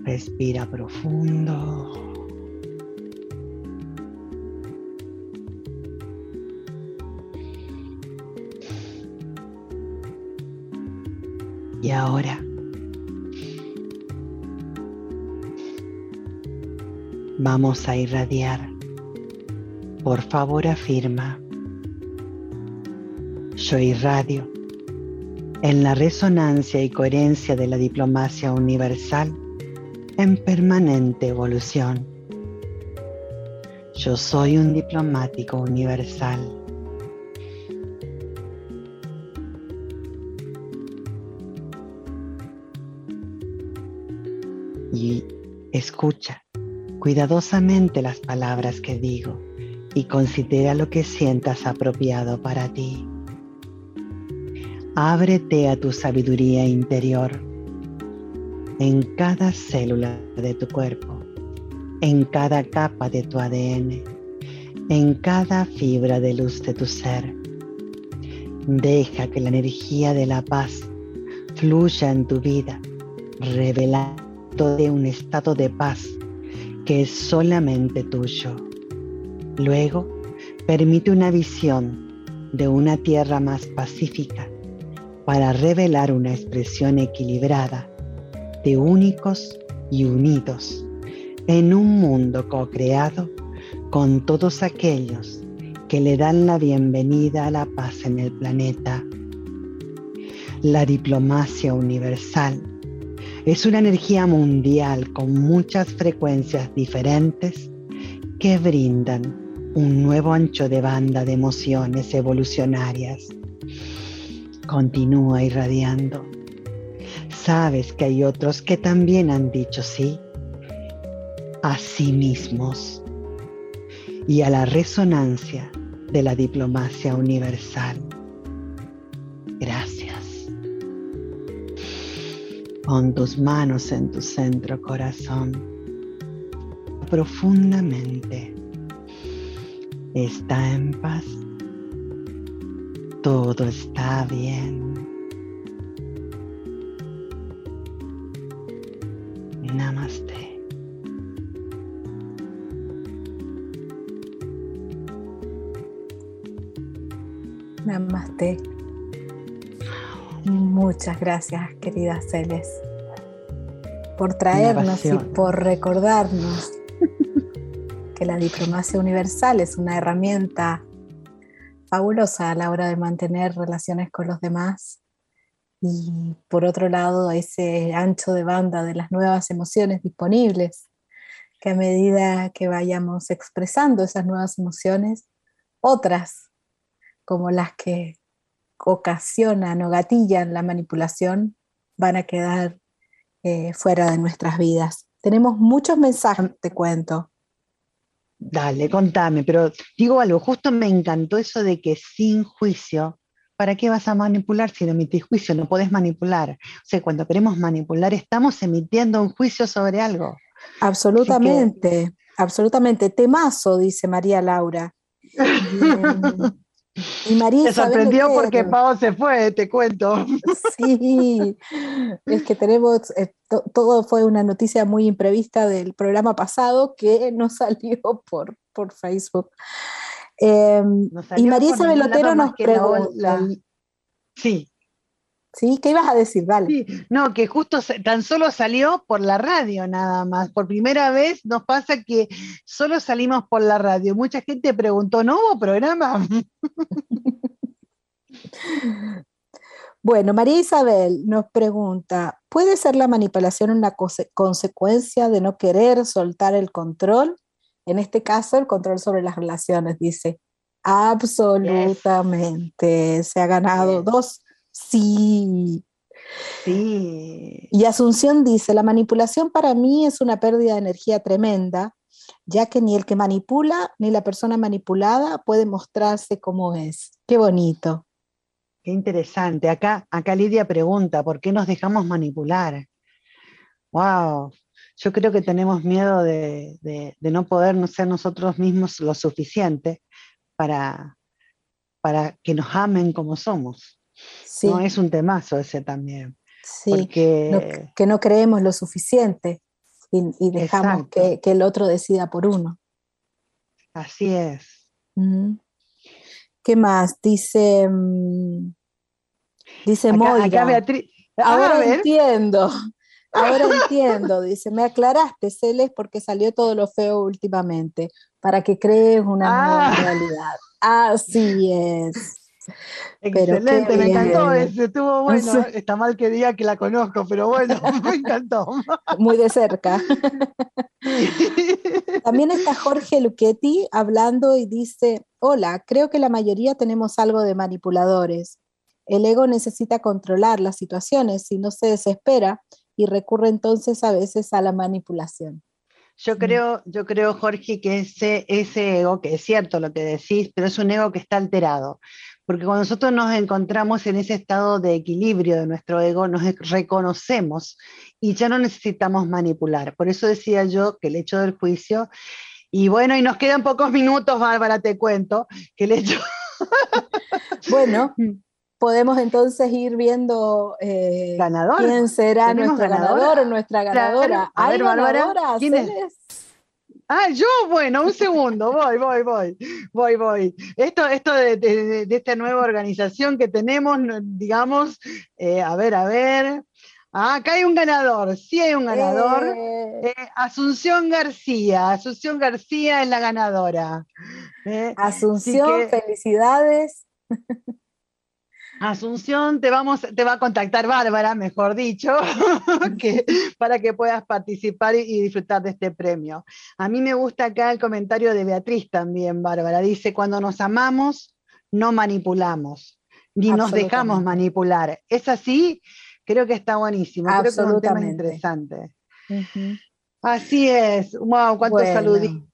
Respira profundo. Y ahora Vamos a irradiar. Por favor afirma. Yo irradio en la resonancia y coherencia de la diplomacia universal en permanente evolución. Yo soy un diplomático universal. Escucha cuidadosamente las palabras que digo y considera lo que sientas apropiado para ti. Ábrete a tu sabiduría interior en cada célula de tu cuerpo, en cada capa de tu ADN, en cada fibra de luz de tu ser. Deja que la energía de la paz fluya en tu vida, revelando de un estado de paz que es solamente tuyo. Luego, permite una visión de una tierra más pacífica para revelar una expresión equilibrada de únicos y unidos en un mundo co-creado con todos aquellos que le dan la bienvenida a la paz en el planeta. La diplomacia universal es una energía mundial con muchas frecuencias diferentes que brindan un nuevo ancho de banda de emociones evolucionarias. Continúa irradiando. Sabes que hay otros que también han dicho sí a sí mismos y a la resonancia de la diplomacia universal. Con tus manos en tu centro corazón, profundamente, está en paz. Todo está bien. Namaste. Namaste. Muchas gracias, querida Celes, por traernos y por recordarnos que la diplomacia universal es una herramienta fabulosa a la hora de mantener relaciones con los demás. Y por otro lado ese ancho de banda de las nuevas emociones disponibles, que a medida que vayamos expresando esas nuevas emociones, otras como las que ocasionan o gatillan la manipulación van a quedar eh, fuera de nuestras vidas. Tenemos muchos mensajes, te cuento. Dale, contame, pero digo algo, justo me encantó eso de que sin juicio, ¿para qué vas a manipular si no emites juicio? No podés manipular. O sea, cuando queremos manipular, estamos emitiendo un juicio sobre algo. Absolutamente, absolutamente. Temazo, dice María Laura. Y María sorprendió porque Pau se fue, te cuento. Sí, es que tenemos, eh, todo fue una noticia muy imprevista del programa pasado que no salió por, por Facebook. Em, y María Isabel nos pregunta. sí, ¿Sí? ¿Qué ibas a decir? Dale. no, que justo tan solo salió por la radio nada más. Por primera vez nos pasa que solo salimos por la radio. Mucha gente preguntó, ¿no hubo programa? Bueno, María Isabel nos pregunta, ¿puede ser la manipulación una consecuencia de no querer soltar el control? En este caso, el control sobre las relaciones, dice. Absolutamente. Se ha ganado dos Sí. Sí. Y Asunción dice, la manipulación para mí es una pérdida de energía tremenda, ya que ni el que manipula ni la persona manipulada puede mostrarse como es. Qué bonito. Qué interesante. Acá, acá Lidia pregunta, ¿por qué nos dejamos manipular? Wow, yo creo que tenemos miedo de, no poder ser nosotros mismos lo suficiente para, para que nos amen como somos. No es un temazo ese también. Sí, que no creemos lo suficiente y, dejamos que, el otro decida por uno. Así es. ¿Qué más? Dice, mm, dice acá, Beatriz. Ahora entiendo. Ahora entiendo, dice, me aclaraste, Celes, porque salió todo lo feo últimamente, para que crees una nueva ah. realidad. Así es. Excelente, me encantó ese, estuvo bueno. Está mal que diga que la conozco, pero bueno, me encantó. Muy de cerca. También está Jorge Luchetti hablando y dice, hola, creo que la mayoría tenemos algo de manipuladores. El ego necesita controlar las situaciones y no se desespera y recurre entonces a veces a la manipulación. Yo mm. creo, yo creo, Jorge, que ese, ese ego, que es cierto lo que decís, pero es un ego que está alterado. Porque cuando nosotros nos encontramos en ese estado de equilibrio de nuestro ego, nos reconocemos y ya no necesitamos manipular. Por eso decía yo que el hecho del juicio, y bueno, y nos quedan pocos minutos, Bárbara, te cuento, que el hecho... bueno, podemos entonces ir viendo eh, quién será nuestro ganador o nuestra ganadora. A ver, Bárbara, ¿quién es? Ah, yo, bueno, un segundo, voy, voy, voy, voy, voy. Esto, esto de, esta nueva organización que tenemos, digamos, eh, a ver, a ver. Ah, acá hay un ganador, sí hay un ganador. Eh. Eh, Asunción García, Asunción García es la ganadora. Asunción, felicidades. Asunción, te, vamos, te va a contactar Bárbara, mejor dicho, para que puedas participar y, disfrutar de este premio. A mí me gusta acá el comentario de Beatriz también, Bárbara. Dice, cuando nos amamos, no manipulamos, ni nos dejamos manipular. ¿Es así? Creo que está buenísimo. Creo que es un tema interesante. Así es. Wow, cuántos saluditos.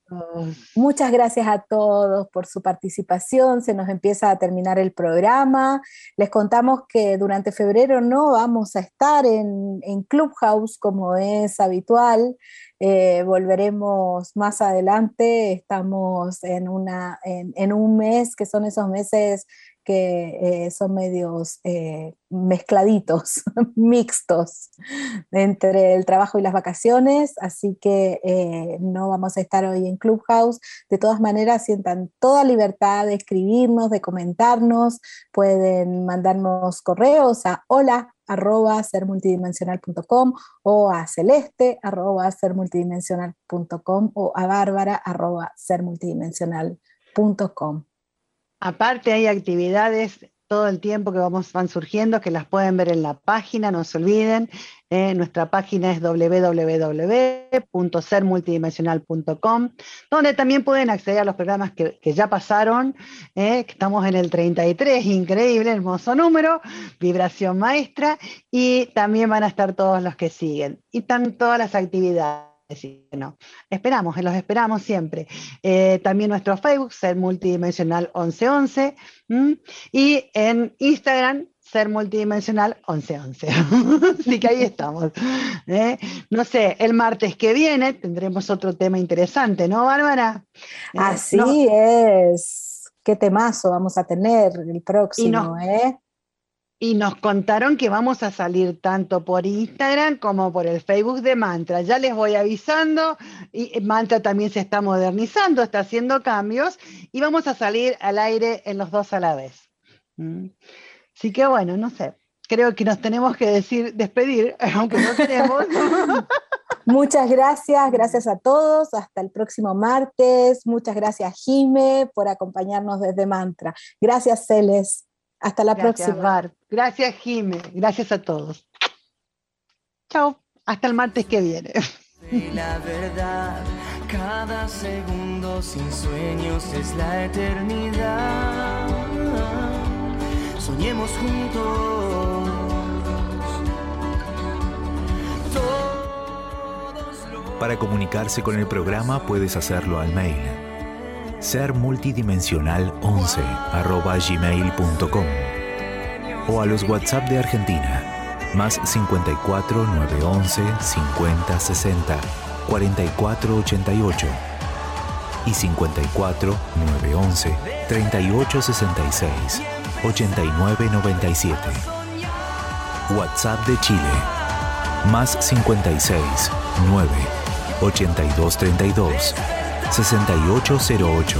Muchas gracias a todos por su participación. Se nos empieza a terminar el programa. Les contamos que durante febrero no vamos a estar en, Clubhouse como es habitual. Eh, volveremos más adelante. Estamos en, una, en un mes, que son esos meses que eh, son medios eh, mezcladitos, mixtos entre el trabajo y las vacaciones, así que eh, no vamos a estar hoy en Clubhouse. De todas maneras, sientan toda libertad de escribirnos, de comentarnos, pueden mandarnos correos a hola arroba sermultidimensional.com o a celeste arroba sermultidimensional.com o a bárbara arroba sermultidimensional.com. Aparte hay actividades todo el tiempo que vamos, van surgiendo, que las pueden ver en la página, no se olviden. Eh, nuestra página es www.sermultidimensional.com, donde también pueden acceder a los programas que, ya pasaron, eh, estamos en el 33, increíble, hermoso número, vibración maestra, y también van a estar todos los que siguen. Y están todas las actividades no. Esperamos, los esperamos siempre. Eh, también nuestro Facebook, Ser Multidimensional 1111, y en Instagram, Ser Multidimensional 1111. Así que ahí estamos. ¿eh? No sé, el martes que viene tendremos otro tema interesante, ¿no, Bárbara? Eh, Así es. Qué temazo vamos a tener el próximo, ¿eh? Y nos contaron que vamos a salir tanto por Instagram como por el Facebook de Mantra. Ya les voy avisando, y Mantra también se está modernizando, está haciendo cambios y vamos a salir al aire en los dos a la vez. ¿Mm? Así que bueno, no sé, creo que nos tenemos que decir, despedir, aunque no queremos. Muchas gracias, gracias a todos, hasta el próximo martes. Muchas gracias, Jime, por acompañarnos desde Mantra. Gracias, Celes. Hasta la próxima. Gracias, Jime. Gracias a todos. Chao. Hasta el martes que viene. la verdad, cada segundo sin sueños es la eternidad. Soñemos juntos. Para comunicarse con el programa puedes hacerlo al mail sermultidimensional11 arroba gmail.com o a los WhatsApp de Argentina. Más 54 911 50 60 44 88 y 54 911 38 66 89 97 WhatsApp de Chile. Más 56 9 82 32 6808.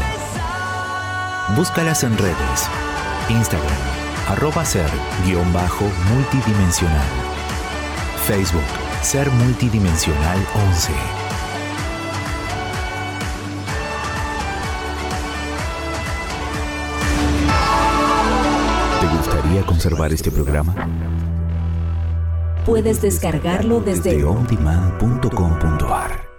Búscalas en redes. Instagram, arroba ser guion bajo multidimensional. Facebook, ser multidimensional 11. ¿Te gustaría conservar este programa? Puedes descargarlo desde, desde ondemand.com.ar